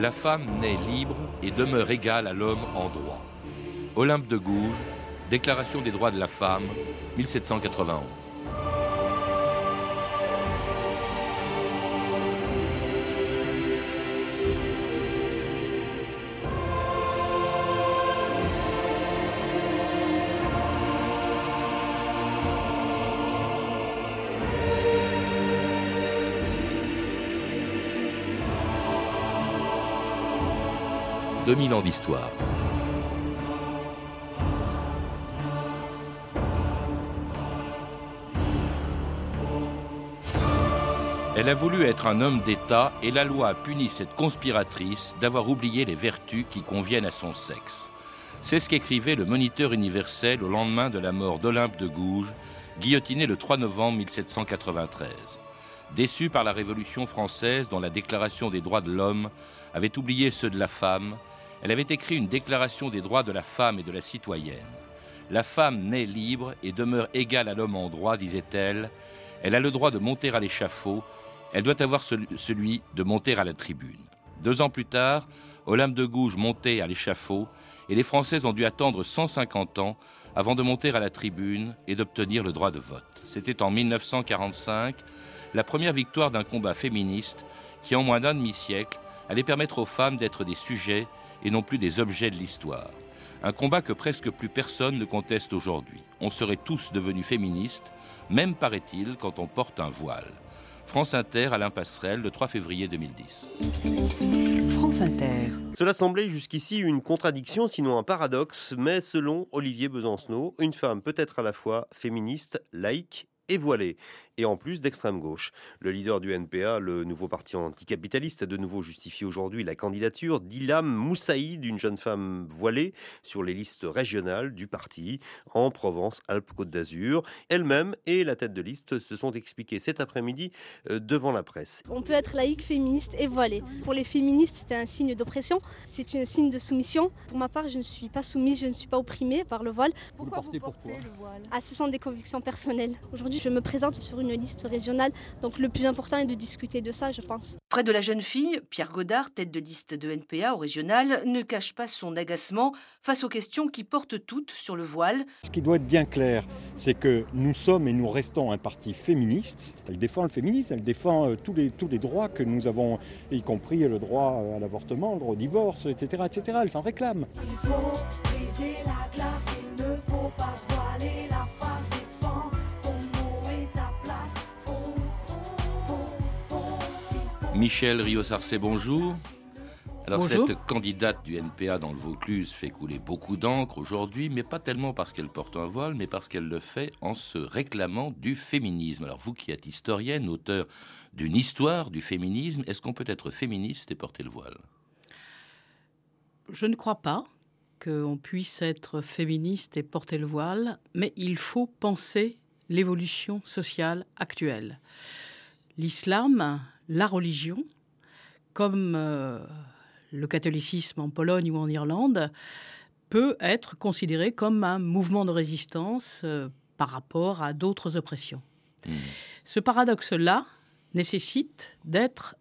La femme naît libre et demeure égale à l'homme en droit. Olympe de Gouges, Déclaration des droits de la femme, 1791. « 2000 ans d'histoire. Elle a voulu être un homme d'État et la loi a puni cette conspiratrice d'avoir oublié les vertus qui conviennent à son sexe. C'est ce qu'écrivait le Moniteur universel au lendemain de la mort d'Olympe de Gouges, guillotiné le 3 novembre 1793. Déçue par la Révolution française dont la Déclaration des droits de l'homme avait oublié ceux de la femme, elle avait écrit une déclaration des droits de la femme et de la citoyenne. La femme naît libre et demeure égale à l'homme en droit, disait-elle. Elle a le droit de monter à l'échafaud elle doit avoir celui de monter à la tribune. Deux ans plus tard, Olympe de Gouges montait à l'échafaud et les Français ont dû attendre 150 ans avant de monter à la tribune et d'obtenir le droit de vote. C'était en 1945 la première victoire d'un combat féministe qui, en moins d'un demi-siècle, allait permettre aux femmes d'être des sujets et non plus des objets de l'histoire. Un combat que presque plus personne ne conteste aujourd'hui. On serait tous devenus féministes, même paraît-il quand on porte un voile. France Inter, Alain Passerelle, le 3 février 2010. France Inter. Cela semblait jusqu'ici une contradiction, sinon un paradoxe, mais selon Olivier Besancenot, une femme peut être à la fois féministe, laïque et voilée et en plus d'extrême gauche. Le leader du NPA, le nouveau parti anticapitaliste, a de nouveau justifié aujourd'hui la candidature d'Ilham Moussaïd, une jeune femme voilée, sur les listes régionales du parti en Provence-Alpes-Côte d'Azur. Elle-même et la tête de liste se sont expliquées cet après-midi euh, devant la presse. On peut être laïque, féministe et voilée. Pour les féministes, c'est un signe d'oppression, c'est un signe de soumission. Pour ma part, je ne suis pas soumise, je ne suis pas opprimée par le voile. Pourquoi vous, portez, le voile? Ah, Ce sont des convictions personnelles. Aujourd'hui, je me présente sur une une liste régionale. Donc le plus important est de discuter de ça, je pense. Près de la jeune fille, Pierre Godard, tête de liste de NPA au régional, ne cache pas son agacement face aux questions qui portent toutes sur le voile. Ce qui doit être bien clair, c'est que nous sommes et nous restons un parti féministe. Elle défend le féminisme, elle défend euh, tous les, tous les droits que nous avons, y compris le droit à l'avortement, le droit au divorce, etc. etc. Elle s'en réclame. Il faut briser la glace, il ne faut pas se voiler la face. Michel Rios-Arcé, bonjour. Alors cette candidate du NPA dans le Vaucluse fait couler beaucoup d'encre aujourd'hui, mais pas tellement parce qu'elle porte un voile, mais parce qu'elle le fait en se réclamant du féminisme. Alors vous qui êtes historienne, auteur d'une histoire du féminisme, est-ce qu'on peut être féministe et porter le voile? Je ne crois pas qu'on puisse être féministe et porter le voile, mais il faut penser l'évolution sociale actuelle. L'islam la religion, comme euh, le catholicisme en Pologne ou en Irlande, peut être considéré comme un mouvement de résistance euh, par rapport à d'autres oppressions. Hmm. Ce paradoxe-là nécessite d'être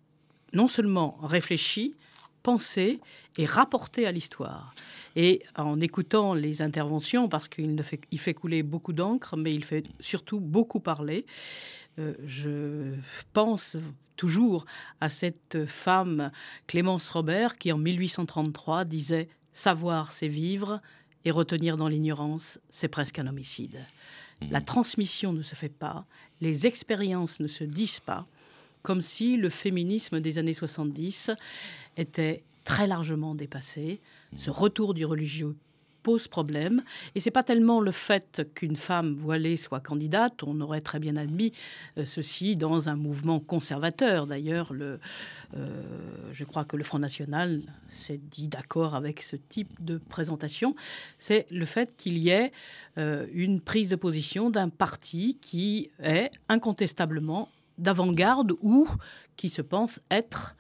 non seulement réfléchi, pensé et rapporté à l'histoire. Et en écoutant les interventions, parce qu'il fait, il fait couler beaucoup d'encre, mais il fait surtout beaucoup parler, euh, je pense toujours à cette femme Clémence Robert qui en 1833 disait Savoir, c'est vivre, et retenir dans l'ignorance, c'est presque un homicide. Mmh. La transmission ne se fait pas, les expériences ne se disent pas, comme si le féminisme des années 70 était très largement dépassé. Ce retour du religieux pose problème. Et c'est pas tellement le fait qu'une femme voilée soit candidate. On aurait très bien admis euh, ceci dans un mouvement conservateur. D'ailleurs, le, euh, je crois que le Front National s'est dit d'accord avec ce type de présentation. C'est le fait qu'il y ait euh, une prise de position d'un parti qui est incontestablement d'avant-garde ou qui se pense être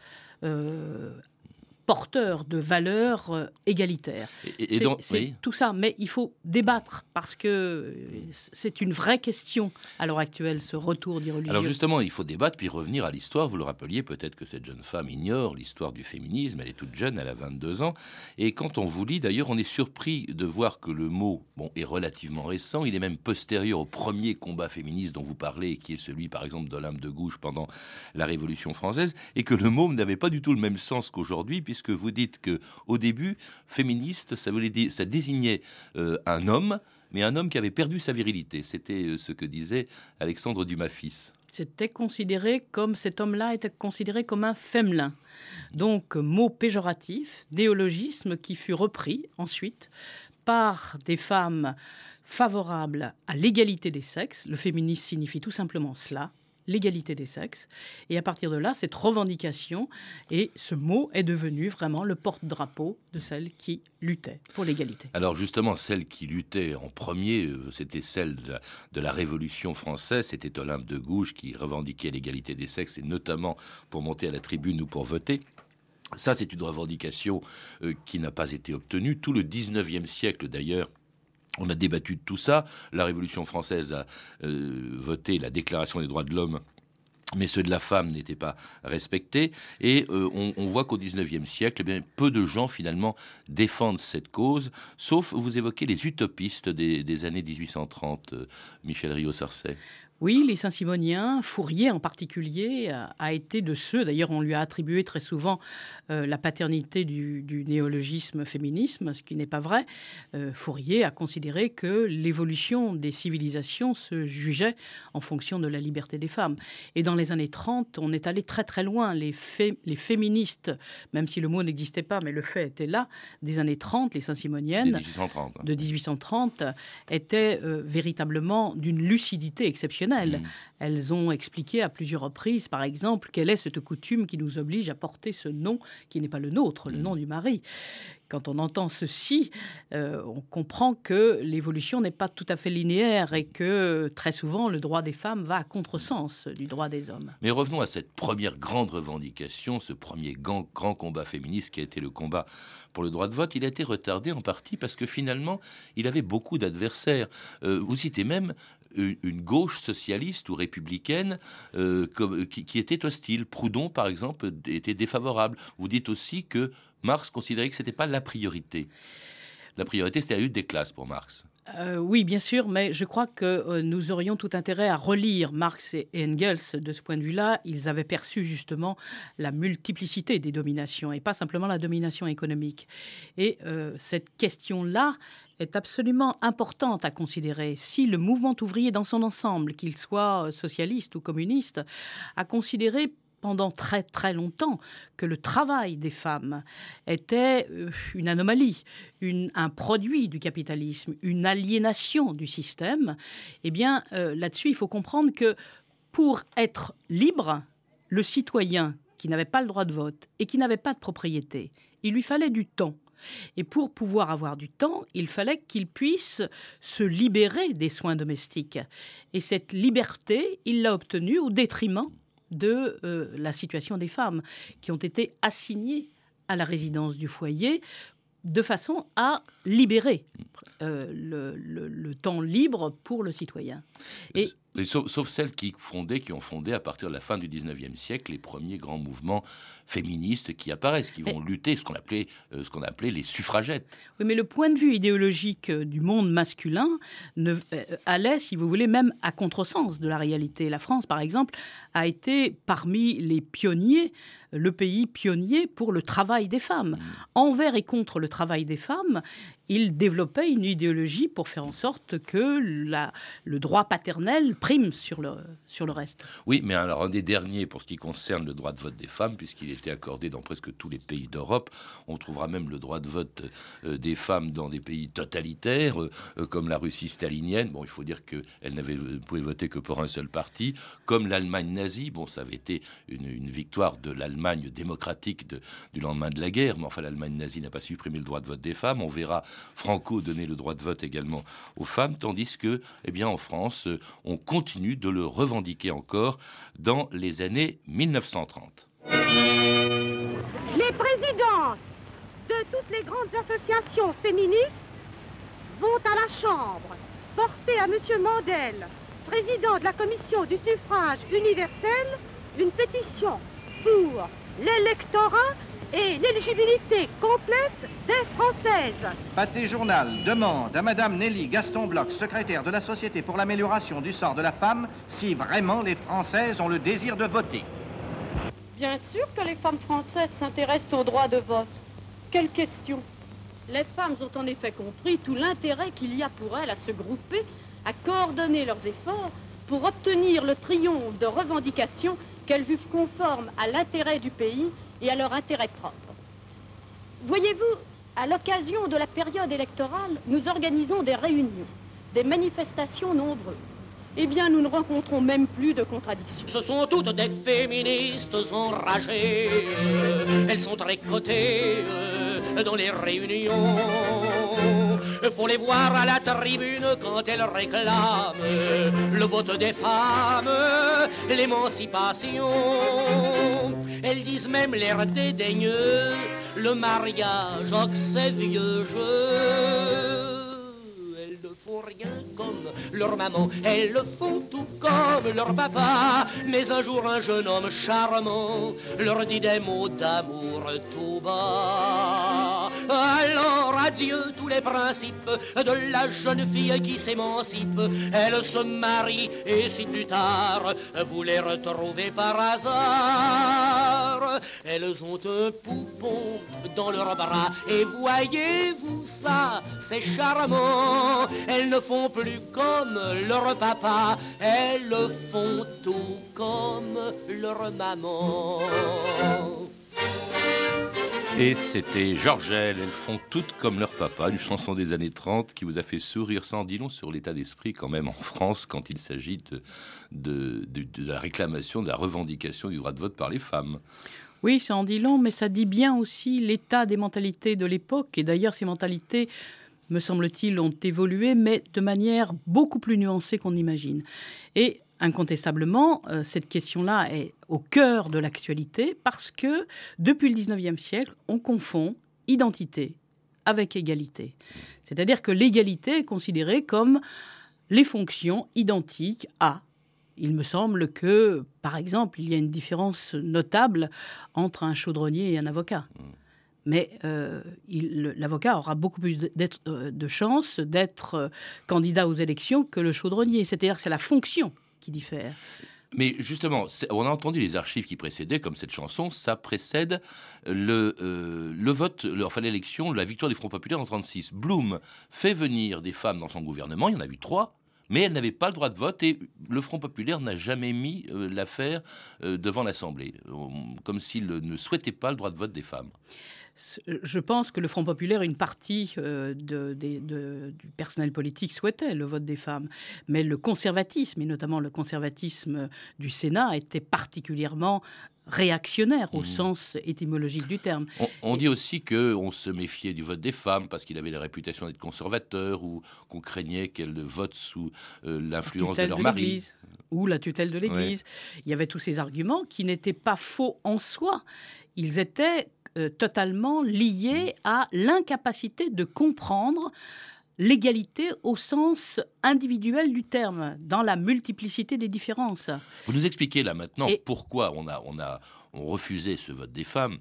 porteur de valeurs euh, égalitaires. Et, c'est tout ça, mais il faut débattre parce que euh, c'est une vraie question à l'heure actuelle, ce retour d'irreligieux. Alors justement, il faut débattre puis revenir à l'histoire. Vous le rappeliez, peut-être que cette jeune femme ignore l'histoire du féminisme. Elle est toute jeune, elle a 22 ans. Et quand on vous lit, d'ailleurs, on est surpris de voir que le mot bon, est relativement récent. Il est même postérieur au premier combat féministe dont vous parlez, qui est celui, par exemple, de l'âme de gauche pendant la Révolution française, et que le mot n'avait pas du tout le même sens qu'aujourd'hui, puisque vous dites que au début, féministe, ça, désignait euh, un homme, mais un homme qui avait perdu sa virilité. C'était euh, ce que disait Alexandre Dumas fils. C'était considéré comme cet homme-là était considéré comme un fémelin. Donc mot péjoratif, néologisme qui fut repris ensuite par des femmes favorables à l'égalité des sexes. Le féminisme signifie tout simplement cela, l'égalité des sexes. Et à partir de là, cette revendication et ce mot est devenu vraiment le porte-drapeau de celle qui luttait pour l'égalité. Alors justement, celle qui luttait en premier, euh, c'était celle de la, Révolution française, c'était Olympe de Gouges qui revendiquait l'égalité des sexes, et notamment pour monter à la tribune ou pour voter. Ça, c'est une revendication euh, qui n'a pas été obtenue. Tout le 19e siècle, d'ailleurs, on a débattu de tout ça. La Révolution française a euh, voté la Déclaration des droits de l'homme mais ceux de la femme n'étaient pas respectés. Et euh, on, voit qu'au XIXe siècle, eh peu de gens finalement défendent cette cause, sauf vous évoquez les utopistes des, années 1830, euh, Michel Rio-Sarcey. Oui, les Saint-Simoniens, Fourier en particulier, euh, a été de ceux, d'ailleurs on lui a attribué très souvent euh, la paternité du, néologisme féminisme, ce qui n'est pas vrai. Euh, Fourier a considéré que l'évolution des civilisations se jugeait en fonction de la liberté des femmes. Et dans les années 30, on est allé très très loin. Les, les féministes, même si le mot n'existait pas, mais le fait était là, des années 30, les Saint-Simoniennes, de 1830, de 1830 étaient véritablement d'une lucidité exceptionnelle Mm. Elles ont expliqué à plusieurs reprises, par exemple, quelle est cette coutume qui nous oblige à porter ce nom qui n'est pas le nôtre, le mm. nom du mari. Quand on entend ceci, euh, on comprend que l'évolution n'est pas tout à fait linéaire et que très souvent le droit des femmes va à contresens du droit des hommes. Mais revenons à cette première grande revendication, ce premier grand, grand combat féministe qui a été le combat pour le droit de vote. Il a été retardé en partie parce que finalement, il avait beaucoup d'adversaires. Euh, vous citez même une, gauche socialiste ou républicaine euh, qui, était hostile. Proudhon, par exemple, était défavorable. Vous dites aussi que Marx considérait que ce n'était pas la priorité. La priorité, c'était la lutte des classes pour Marx. Euh, oui, bien sûr, mais je crois que euh, nous aurions tout intérêt à relire Marx et Engels de ce point de vue-là. Ils avaient perçu justement la multiplicité des dominations et pas simplement la domination économique. Et cette question-là, est absolument importante à considérer. Si le mouvement ouvrier dans son ensemble, qu'il soit socialiste ou communiste, a considéré pendant très très longtemps que le travail des femmes était euh, une anomalie, un produit du capitalisme, une aliénation du système, eh bien euh, là-dessus il faut comprendre que pour être libre, le citoyen qui n'avait pas le droit de vote et qui n'avait pas de propriété, il lui fallait du temps. Et pour pouvoir avoir du temps, il fallait qu'il puisse se libérer des soins domestiques. Et cette liberté, il l'a obtenue au détriment de euh, la situation des femmes qui ont été assignées à la résidence du foyer de façon à libérer euh, le, temps libre pour le citoyen. Sauf, celles qui fondaient, qui ont fondé à partir de la fin du 19e siècle les premiers grands mouvements féministes qui apparaissent, qui vont lutter, ce qu'on appelait, euh, ce qu'on appelait les suffragettes. Oui, mais le point de vue idéologique euh, du monde masculin ne, euh, allait, si vous voulez, même à contresens de la réalité. La France, par exemple, a été parmi les pionniers le pays pionnier pour le travail des femmes. Mmh. Envers et contre le travail des femmes, il développait une idéologie pour faire en sorte que le droit paternel prime sur le, sur le reste. Oui, mais alors un des derniers pour ce qui concerne le droit de vote des femmes, puisqu'il était accordé dans presque tous les pays d'Europe, on trouvera même le droit de vote euh, des femmes dans des pays totalitaires, euh, euh, comme la Russie stalinienne. Bon, il faut dire qu'elle n'avait pouvait voter que pour un seul parti, comme l'Allemagne nazie. Bon, ça avait été une, victoire de l'Allemagne démocratique du lendemain de la guerre, mais enfin l'Allemagne nazie n'a pas supprimé le droit de vote des femmes. On verra Franco donner le droit de vote également aux femmes, tandis que, eh bien, en France, on continue de le revendiquer encore dans les années 1930. Les présidences de toutes les grandes associations féministes vont à la Chambre porter à M. Mandel, président de la commission du suffrage universel, une pétition pour l'électorat et l'éligibilité complète des Françaises. Pâté Journal demande à Madame Nelly Gaston Bloch, secrétaire de la Société pour l'amélioration du sort de la femme, si vraiment les Françaises ont le désir de voter. Bien sûr que les femmes françaises s'intéressent au droit de vote. Quelle question? Les femmes ont en effet compris tout l'intérêt qu'il y a pour elles à se grouper, à coordonner leurs efforts pour obtenir le triomphe de revendications qu'elles vivent conformes à l'intérêt du pays et à leur intérêt propre. Voyez-vous, à l'occasion de la période électorale, nous organisons des réunions, des manifestations nombreuses. Eh bien, nous ne rencontrons même plus de contradictions. Ce sont toutes des féministes enragées. Elles sont tricotées euh, dans les réunions. Faut les voir à la tribune quand elles réclament le vote des femmes, l'émancipation. Elles disent même l'air dédaigneux, le mariage, oh c'est vieux jeu rien comme leur maman, elles le font tout comme leur papa. Mais un jour, un jeune homme charmant leur dit des mots d'amour tout bas. Alors adieu tous les principes de la jeune fille qui s'émancipe. Elle se marie et si plus tard vous les retrouvez par hasard, elles ont un poupon dans leurs bras et voyez-vous ça, c'est charmant. Ne font plus comme leur papa, elles font tout comme leur maman. Et c'était Georgelle, elles font toutes comme leur papa, une chanson des années 30 qui vous a fait sourire sans dit long sur l'état d'esprit quand même en France quand il s'agit de, de, la réclamation, de la revendication du droit de vote par les femmes. Oui, ça en dit long, mais ça dit bien aussi l'état des mentalités de l'époque. Et d'ailleurs, ces mentalités me semble-t-il, ont évolué, mais de manière beaucoup plus nuancée qu'on imagine. Et incontestablement, euh, cette question-là est au cœur de l'actualité parce que depuis le 19e siècle, on confond identité avec égalité. C'est-à-dire que l'égalité est considérée comme les fonctions identiques à. Il me semble que, par exemple, il y a une différence notable entre un chaudronnier et un avocat. Mais euh, l'avocat aura beaucoup plus de, euh, de chances d'être euh, candidat aux élections que le chaudronnier. C'est-à-dire c'est la fonction qui diffère. Mais justement, on a entendu les archives qui précédaient, comme cette chanson, ça précède le, le vote, enfin l'élection, la victoire du Front Populaire en 36. Blum fait venir des femmes dans son gouvernement, il y en a eu trois, mais elles n'avaient pas le droit de vote et le Front populaire n'a jamais mis l'affaire devant l'Assemblée, comme s'il ne souhaitait pas le droit de vote des femmes je pense que le Front populaire, une partie euh, du personnel politique souhaitait le vote des femmes, mais le conservatisme, et notamment le conservatisme du Sénat, était particulièrement réactionnaire au mmh. sens étymologique du terme. On, dit aussi qu'on se méfiait du vote des femmes parce qu'il avait la réputation d'être conservateur ou qu'on craignait qu'elles votent sous euh, l'influence de leur mari. Ou la tutelle de l'Église. Il y avait tous ces arguments qui n'étaient pas faux en soi. Ils étaient euh, totalement lié à l'incapacité de comprendre l'égalité au sens individuel du terme, dans la multiplicité des différences. Vous nous expliquez là maintenant pourquoi on a, on a on refusé ce vote des femmes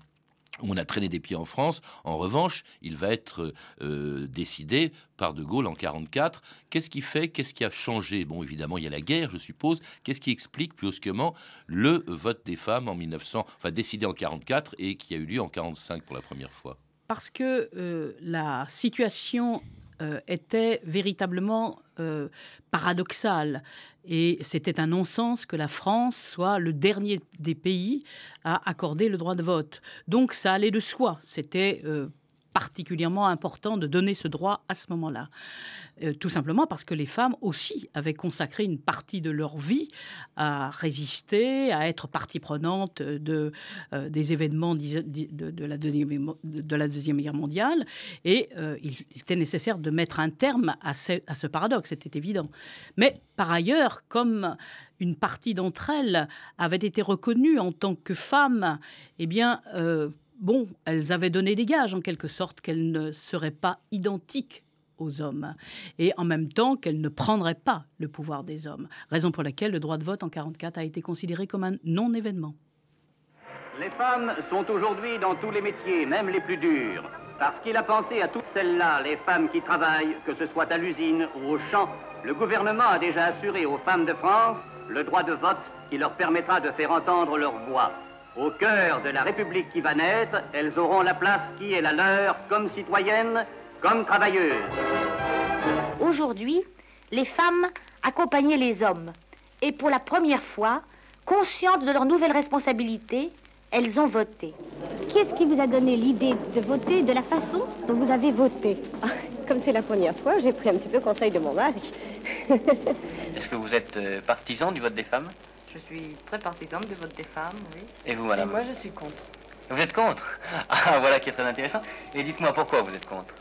on a traîné des pieds en France. En revanche, il va être euh, décidé par De Gaulle en 44. Qu'est-ce qui fait Qu'est-ce qui a changé? Bon, évidemment, il y a la guerre, je suppose. Qu'est-ce qui explique brusquement le vote des femmes en 1900, enfin décidé en 44 et qui a eu lieu en 45 pour la première fois? Parce que euh, la situation euh, était véritablement euh, paradoxal. Et c'était un non-sens que la France soit le dernier des pays à accorder le droit de vote. Donc ça allait de soi. C'était euh, particulièrement important de donner ce droit à ce moment-là. Euh, tout simplement parce que les femmes aussi avaient consacré une partie de leur vie à résister, à être partie prenante de, euh, des événements de, la deuxième, Guerre mondiale. Et euh, il, était nécessaire de mettre un terme à ce, paradoxe, c'était évident. Mais par ailleurs, comme une partie d'entre elles avait été reconnue en tant que femmes, eh bien, bon, elles avaient donné des gages en quelque sorte qu'elles ne seraient pas identiques aux hommes et en même temps qu'elles ne prendraient pas le pouvoir des hommes. Raison pour laquelle le droit de vote en 1944 a été considéré comme un non-événement. Les femmes sont aujourd'hui dans tous les métiers, même les plus durs. Parce qu'il a pensé à toutes celles-là, les femmes qui travaillent, que ce soit à l'usine ou au champ, le gouvernement a déjà assuré aux femmes de France le droit de vote qui leur permettra de faire entendre leur voix. Au cœur de la République qui va naître, elles auront la place qui est la leur comme citoyennes, comme travailleuses. Aujourd'hui, les femmes accompagnaient les hommes. Et pour la première fois, conscientes de leurs nouvelles responsabilités, elles ont voté. Qu'est-ce qui vous a donné l'idée de voter de la façon dont vous avez voté? Comme c'est la première fois, j'ai pris un petit peu conseil de mon mari. Est-ce que vous êtes euh, partisan du vote des femmes? Je suis très partisane du vote des femmes, oui. Et vous, madame Et moi, je suis contre. Vous êtes contre Ah, voilà qui est très intéressant. Et dites-moi pourquoi vous êtes contre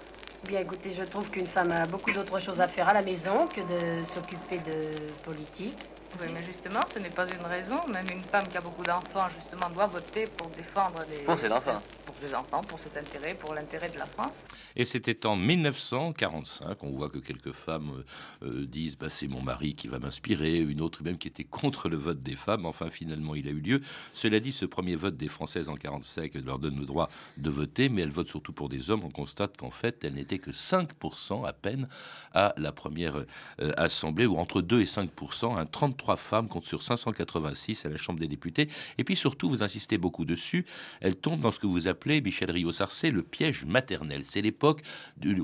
Bien écoutez, je trouve qu'une femme a beaucoup d'autres choses à faire à la maison que de s'occuper de politique. Oui, mais justement, ce n'est pas une raison. Même une femme qui a beaucoup d'enfants, justement, doit voter pour défendre les... Pour ses enfants. Pour ses enfants, pour cet intérêt, pour l'intérêt de la France. Et c'était en 1945, on voit que quelques femmes euh, disent bah, c'est mon mari qui va m'inspirer, une autre même qui était contre le vote des femmes, enfin finalement il a eu lieu. Cela dit, ce premier vote des Françaises en 45 leur donne le droit de voter, mais elles votent surtout pour des hommes. On constate qu'en fait, elles n'étaient que 5% à peine à la première euh, assemblée, ou entre 2 et 5%, hein, 33 femmes contre sur 586 à la Chambre des députés. Et puis surtout, vous insistez beaucoup dessus, elles tombent dans ce que vous appelez, Michel Rio-Sarcé, le piège maternel. C'est l'époque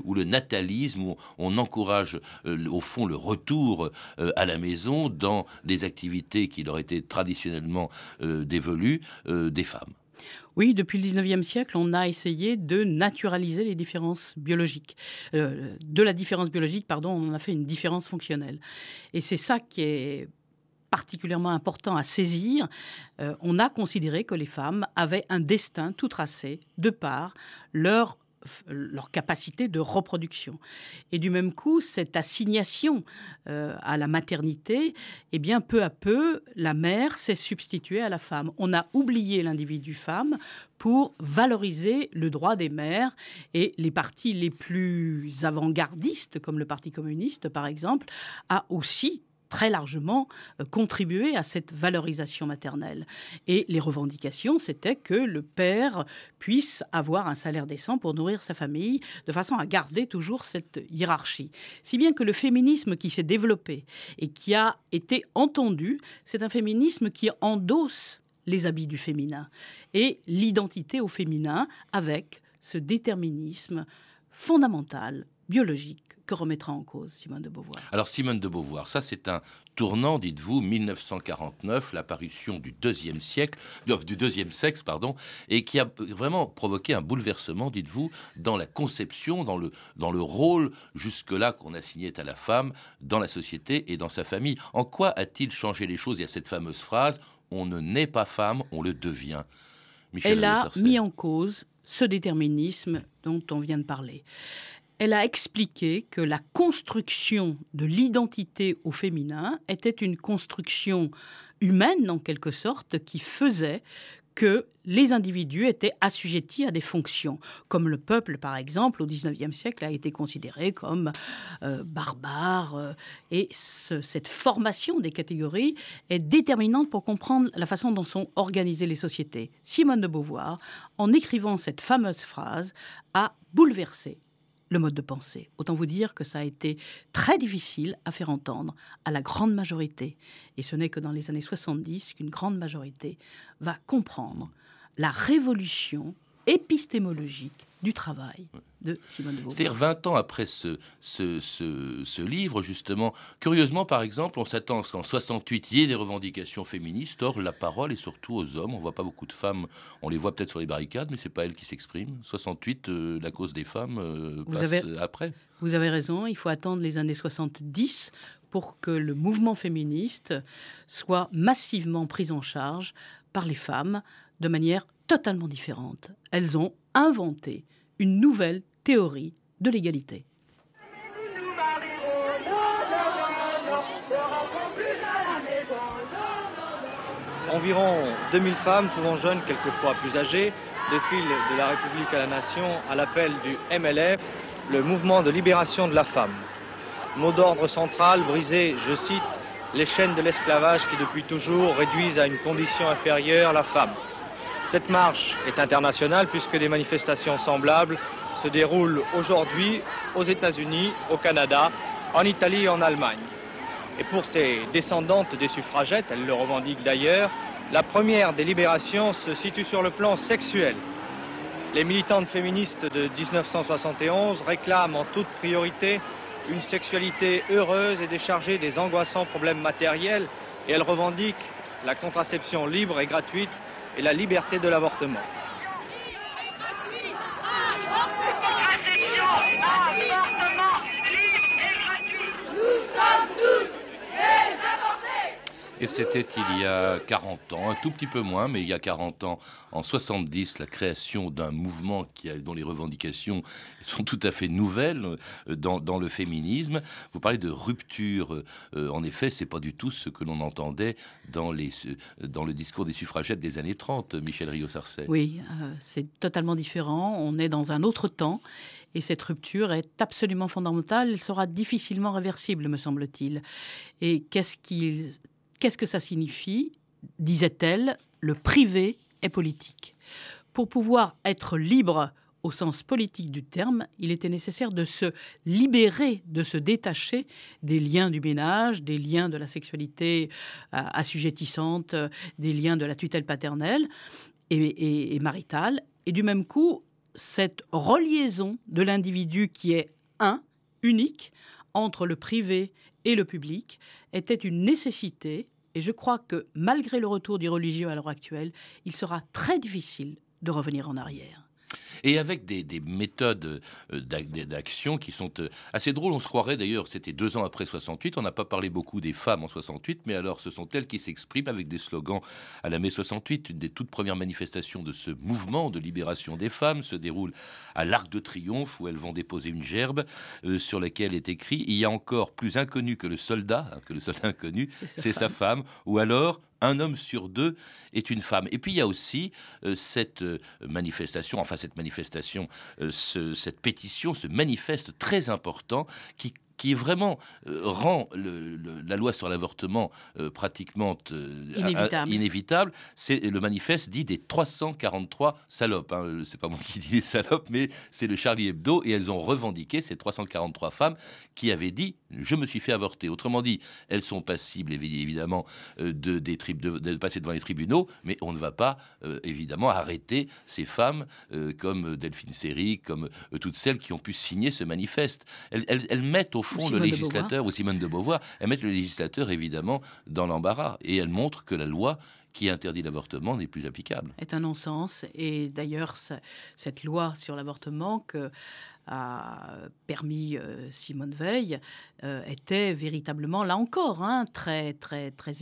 où le natalisme, où on encourage euh, au fond le retour euh, à la maison dans les activités qui leur étaient traditionnellement euh, dévolues des femmes. Oui, depuis le 19e siècle, on a essayé de naturaliser les différences biologiques. de la différence biologique, pardon, on en a fait une différence fonctionnelle. Et c'est ça qui est particulièrement important à saisir, on a considéré que les femmes avaient un destin tout tracé de par leur leur capacité de reproduction. Et du même coup, cette assignation euh, à la maternité, eh bien, peu à peu, la mère s'est substituée à la femme. On a oublié l'individu femme pour valoriser le droit des mères et les partis les plus avant-gardistes, comme le Parti communiste par exemple, a aussi très largement euh, contribué à cette valorisation maternelle. Et les revendications, c'était que le père puisse avoir un salaire décent pour nourrir sa famille, de façon à garder toujours cette hiérarchie. Si bien que le féminisme qui s'est développé et qui a été entendu, c'est un féminisme qui endosse les habits du féminin et l'identité au féminin avec ce déterminisme fondamental, biologique, que remettra en cause Simone de Beauvoir Alors Simone de Beauvoir, ça c'est un tournant, dites-vous, 1949, l'apparition du deuxième siècle, du deuxième sexe, pardon, et qui a vraiment provoqué un bouleversement, dites-vous, dans la conception, dans le, dans le rôle jusque-là qu'on assignait à la femme dans la société et dans sa famille. En quoi a-t-il changé les choses? Il y a cette fameuse phrase on ne naît pas femme, on le devient. Elle a mis en cause ce déterminisme dont on vient de parler elle a expliqué que la construction de l'identité au féminin était une construction humaine, en quelque sorte, qui faisait que les individus étaient assujettis à des fonctions, comme le peuple, par exemple, au XIXe siècle, a été considéré comme euh, barbare. Euh, et cette formation des catégories est déterminante pour comprendre la façon dont sont organisées les sociétés. Simone de Beauvoir, en écrivant cette fameuse phrase, a bouleversé le mode de pensée. Autant vous dire que ça a été très difficile à faire entendre à la grande majorité. Et ce n'est que dans les années 70 qu'une grande majorité va comprendre la révolution épistémologique du travail de Simone de Beauvoir. C'est-à-dire 20 ans après ce, ce, ce, livre, justement, curieusement, par exemple, on s'attend qu'en 68, il y ait des revendications féministes. Or, la parole est surtout aux hommes. On voit pas beaucoup de femmes. On les voit peut-être sur les barricades, mais c'est pas elles qui s'expriment. 68, euh, la cause des femmes euh, passe après. Vous avez raison. Il faut attendre les années 70 pour que le mouvement féministe soit massivement pris en charge par les femmes de manière totalement différente. Elles ont inventé une nouvelle théorie de l'égalité. Environ 2000 femmes, souvent jeunes, quelquefois plus âgées, fils de la République à la Nation à l'appel du MLF, le mouvement de libération de la femme. Mot d'ordre central, briser, je cite, les chaînes de l'esclavage qui depuis toujours réduisent à une condition inférieure la femme. Cette marche est internationale puisque des manifestations semblables se déroulent aujourd'hui aux États-Unis, au Canada, en Italie et en Allemagne. Et pour ces descendantes des suffragettes, elles le revendiquent d'ailleurs, la première des libérations se situe sur le plan sexuel. Les militantes féministes de 1971 réclament en toute priorité une sexualité heureuse et déchargée des angoissants problèmes matériels et elles revendiquent la contraception libre et gratuite et la liberté de l'avortement. Et c'était il y a 40 ans, un tout petit peu moins, mais il y a 40 ans, en 70, la création d'un mouvement qui dont les revendications sont tout à fait nouvelles euh, dans, le féminisme. Vous parlez de rupture. Euh, en effet, c'est pas du tout ce que l'on entendait dans, euh, le discours des suffragettes des années 30, Michel Rio-Sarcey. Oui, c'est totalement différent. On est dans un autre temps. Et cette rupture est absolument fondamentale. Elle sera difficilement réversible, me semble-t-il. Et qu'est-ce qu'il Qu'est-ce que ça signifie Disait-elle, le privé est politique. Pour pouvoir être libre au sens politique du terme, il était nécessaire de se libérer, de se détacher des liens du ménage, des liens de la sexualité euh, assujettissante, euh, des liens de la tutelle paternelle et, et- maritale. Et du même coup, cette reliaison de l'individu qui est un, unique, entre le privé et le public, était une nécessité. Et je crois que malgré le retour du religieux à l'heure actuelle, il sera très difficile de revenir en arrière. Et avec des, des méthodes euh, d'ac- d'action qui sont euh, assez drôles. On se croirait d'ailleurs, c'était deux ans après 68. On n'a pas parlé beaucoup des femmes en 68, mais alors ce sont elles qui s'expriment avec des slogans à la mai 68. Une des toutes premières manifestations de ce mouvement de libération des femmes se déroule à l'Arc de Triomphe, où elles vont déposer une gerbe euh, sur laquelle est écrit Il y a encore plus inconnu que le soldat, hein, que le soldat inconnu, c'est sa femme, ou alors un homme sur deux est une femme. Et puis il y a aussi euh, cette manifestation, enfin cette manifestation, euh, ce- cette pétition, ce manifeste très important qui qui vraiment euh, rend le- le- la loi sur l'avortement euh, pratiquement euh, Inévitable. C'est le manifeste dit des 343 salopes. Hein. C'est pas moi qui dis les salopes, mais c'est le Charlie Hebdo et elles ont revendiqué ces 343 femmes qui avaient dit je me suis fait avorter. Autrement dit, elles sont passibles évi- évidemment de, des trib- de, de passer devant les tribunaux, mais on ne va pas évidemment arrêter ces femmes comme Delphine Seyrig, comme toutes celles qui ont pu signer ce manifeste. Elles, elles- elles mettent au fond Simone le législateur ou Simone de Beauvoir, elles mettent le législateur évidemment dans l'embarras et elles montrent que la loi qui interdit l'avortement n'est plus applicable. est un non-sens. Et d'ailleurs, ce- cette loi sur l'avortement que a permis euh, Simone Veil euh, était véritablement, là encore, hein, très, très, très.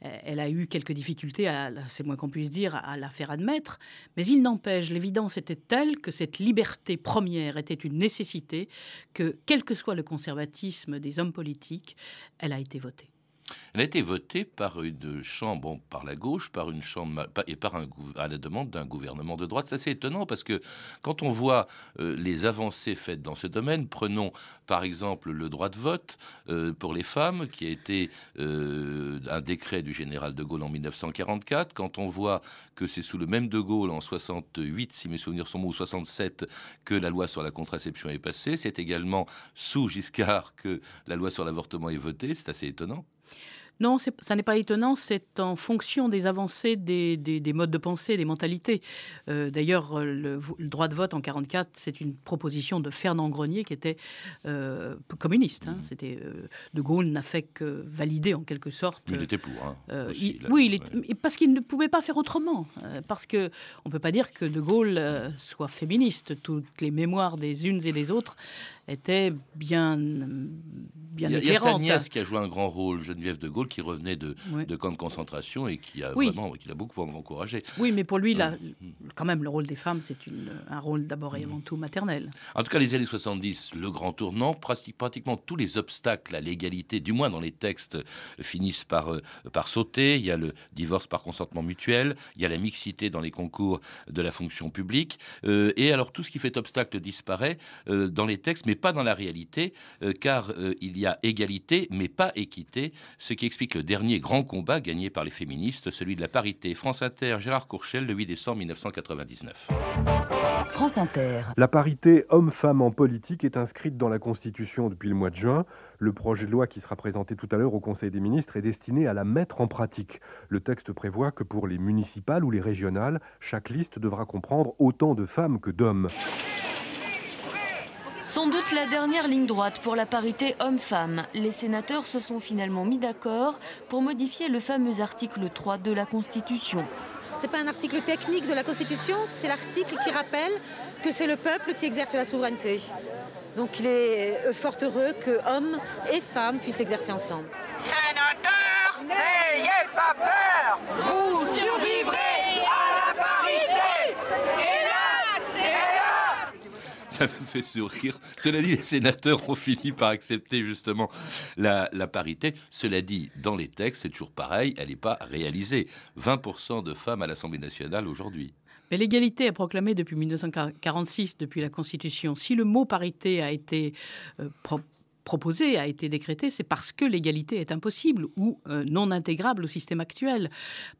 Elle a eu quelques difficultés, c'est moins qu'on puisse dire, à la faire admettre. Mais il n'empêche, l'évidence était telle que cette liberté première était une nécessité, que quel que soit le conservatisme des hommes politiques, elle a été votée. Elle a été votée par une chambre, bon, par la gauche, par une chambre et par un à la demande d'un gouvernement de droite. C'est assez étonnant parce que quand on voit euh, les avancées faites dans ce domaine, prenons par exemple le droit de vote euh, pour les femmes, qui a été euh, un décret du général de Gaulle en 1944. Quand on voit que c'est sous le même de Gaulle en 68, si mes souvenirs sont bons, ou 67, que la loi sur la contraception est passée, c'est également sous Giscard que la loi sur l'avortement est votée. C'est assez étonnant. Non, ça n'est pas étonnant, c'est en fonction des avancées des, des- des modes de pensée, des mentalités. Euh, D'ailleurs, le, droit de vote en 44, c'est une proposition de Fernand Grenier qui était euh, communiste. hein. C'était euh, De Gaulle n'a fait que valider en quelque sorte. Il était pour. Hein, aussi, il- là. oui, il est- mais parce qu'il ne pouvait pas faire autrement. parce que on peut pas dire que De Gaulle soit féministe. Toutes les mémoires des unes et des autres étaient bien, bien Il y, a, il y a sa nièce qui a joué un grand rôle, Geneviève de Gaulle, qui revenait de, Ouais. de camps de concentration et qui a Oui. vraiment qui l'a beaucoup encouragé. Oui, mais pour lui, là, Mm. quand même, le rôle des femmes, c'est un rôle d'abord et avant tout maternel. En tout cas, les années 70, le grand tournant, prati- pratiquement tous les obstacles à l'égalité, du moins dans les textes, euh, finissent par, euh, par sauter. Il y a le divorce par consentement mutuel, il y a la mixité dans les concours de la fonction publique. euh, et alors, tout ce qui fait obstacle disparaît euh, dans les textes, mais pas dans la réalité, euh, car euh, il y a égalité, mais pas équité, ce qui explique le dernier grand combat gagné par les féministes, celui de la parité. France Inter, Gérard Courchel, le 8 décembre 1999. France Inter. La parité homme-femme en politique est inscrite dans la Constitution depuis le mois de juin. Le projet de loi qui sera présenté tout à l'heure au Conseil des ministres est destiné à la mettre en pratique. Le texte prévoit que pour les municipales ou les régionales, chaque liste devra comprendre autant de femmes que d'hommes. Sans doute la dernière ligne droite pour la parité homme-femme. Les sénateurs se sont finalement mis d'accord pour modifier le fameux article 3 de la Constitution. C'est pas un article technique de la Constitution, c'est l'article qui rappelle que c'est le peuple qui exerce la souveraineté. Donc il est euh, fort heureux que hommes et femmes puissent l'exercer ensemble. Sénateur, n'ayez pas peur Vous survivrez à la parité Hélas Hélas Ça me fait sourire. Cela dit, les sénateurs ont fini par accepter justement la, parité. Cela dit, dans les textes, c'est toujours pareil, elle n'est pas réalisée. 20% de femmes à l'Assemblée nationale aujourd'hui. Mais l'égalité est proclamée depuis 1946, depuis la Constitution. Si le mot parité a été euh, proposé, a été décrété, c'est parce que l'égalité est impossible ou euh, non intégrable au système actuel.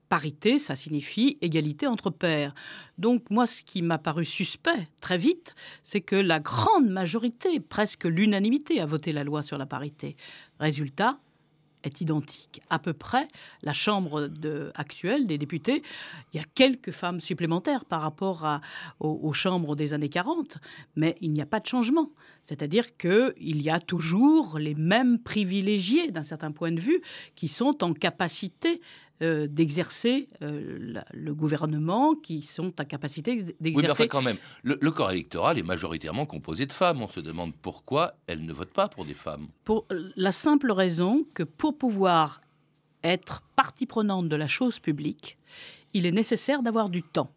Parité, ça signifie égalité entre pairs. Donc moi, ce qui m'a paru suspect très vite, c'est que la grande majorité, presque l'unanimité, a voté la loi sur la parité. Résultat, est identique. À peu près, la Chambre actuelle des députés, il y a quelques femmes supplémentaires par rapport à- aux, aux chambres des années 40, mais il n'y a pas de changement. C'est-à-dire qu'il y a toujours les mêmes privilégiés, d'un certain point de vue, qui sont en capacité euh, d'exercer euh, la- le gouvernement, qui sont en capacité Oui, mais d'exercer... enfin quand même, le, le corps électoral est majoritairement composé de femmes. On se demande pourquoi elles ne votent pas pour des femmes. Pour la simple raison que pour pouvoir être partie prenante de la chose publique, il est nécessaire d'avoir du temps.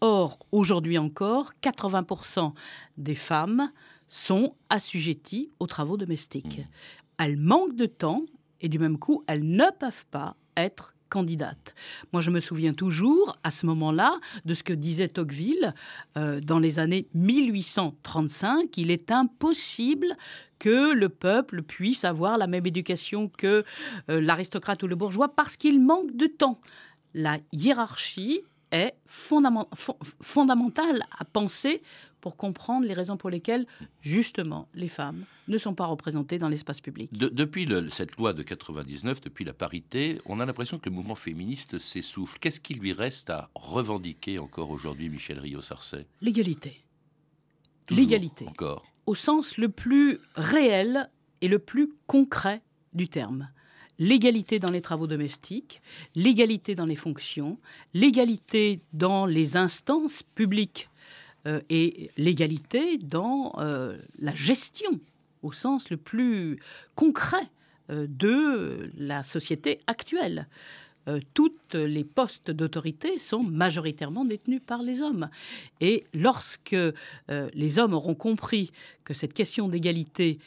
Or, aujourd'hui encore, 80% des femmes sont assujetties aux travaux domestiques. Elles manquent de temps et du même coup, elles ne peuvent pas être Moi, je me souviens toujours, à ce moment-là, de ce que disait Tocqueville euh, dans les années 1835. Il est impossible que le peuple puisse avoir la même éducation que euh, l'aristocrate ou le bourgeois parce qu'il manque de temps. La hiérarchie est fondament- fon- fondamentale à penser pour comprendre les raisons pour lesquelles, justement, les femmes ne sont pas représentées dans l'espace public. De- depuis le- cette loi de 99, depuis la parité, on a l'impression que le mouvement féministe s'essouffle. Qu'est-ce qui lui reste à revendiquer encore aujourd'hui, Michel Rio-Sarcey L'égalité. L'égalité. Encore. au sens le plus réel et le plus concret du terme. L'égalité dans les travaux domestiques, l'égalité dans les fonctions, l'égalité dans les instances publiques euh, et l'égalité dans euh, la gestion au sens le plus concret euh, de la société actuelle. Toutes les postes d'autorité sont majoritairement détenus par les hommes. Et lorsque les hommes auront compris que cette question d'égalité,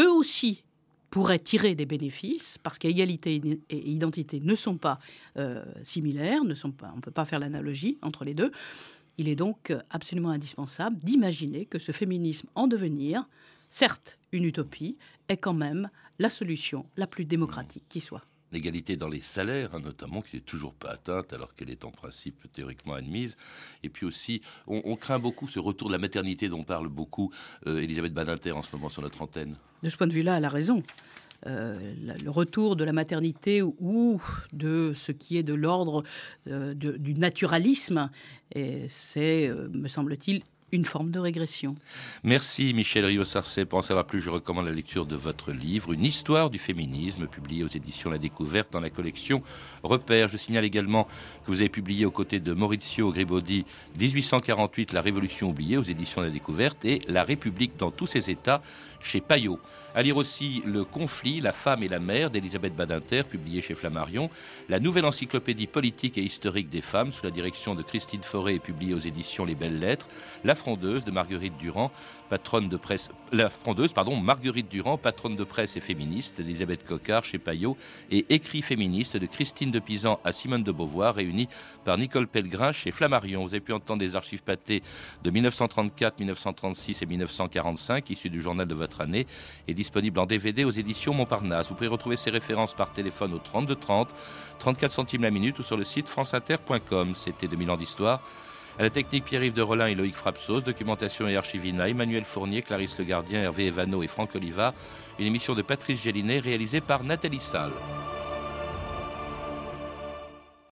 eux aussi, pourraient tirer des bénéfices, parce qu'égalité et identité ne sont pas euh, similaires, ne sont pas, on ne peut pas faire l'analogie entre les deux, il est donc absolument indispensable d'imaginer que ce féminisme en devenir, certes une utopie, est quand même la solution la plus démocratique qui soit l'égalité dans les salaires, hein, notamment, qui n'est toujours pas atteinte, alors qu'elle est en principe théoriquement admise. Et puis aussi, on, craint beaucoup ce retour de la maternité dont parle beaucoup euh, Elisabeth Badinter en ce moment sur notre antenne. De ce point de vue-là, elle a raison. Euh, le retour de la maternité ou de ce qui est de l'ordre euh, du naturalisme, c'est, me semble-t-il, une forme de régression. Merci Michel Rio-Sarcey. Pour en savoir plus, je recommande la lecture de votre livre, Une histoire du féminisme, publié aux éditions La Découverte dans la collection Repères. Je signale également que vous avez publié aux côtés de Maurizio Gribaudy 1848, La Révolution oubliée aux éditions La Découverte et La République dans tous ses états chez Payot. À lire aussi Le conflit, la femme et la mère d'Elisabeth Badinter, publié chez Flammarion, la nouvelle encyclopédie politique et historique des femmes sous la direction de Christine Forêt publiée aux éditions Les Belles Lettres, frondeuse de Marguerite Durand, patronne de presse, la frondeuse, pardon, Marguerite Durand, patronne de presse et féministe, Elisabeth Coquart chez Payot, et Écrit féministe de Christine de Pisan à Simone de Beauvoir, réunis par Nicole Pellegrin chez Flammarion. Vous avez pu entendre des archives pâtées de 1934, 1936 et 1945, issues du journal de votre année, et disponible en DVD aux éditions Montparnasse. Vous pouvez retrouver ces références par téléphone au 32 30, 34 centimes la minute ou sur le site franceinter.com. C'était 2000 ans d'histoire. À la technique, Pierre-Yves de Rollin et Loïc Frapsos, documentation et archivina, Emmanuel Fournier, Clarisse Le Gardien, Hervé Evano et Franck Oliva. Une émission de Patrice Gélinet réalisée par Nathalie Salle.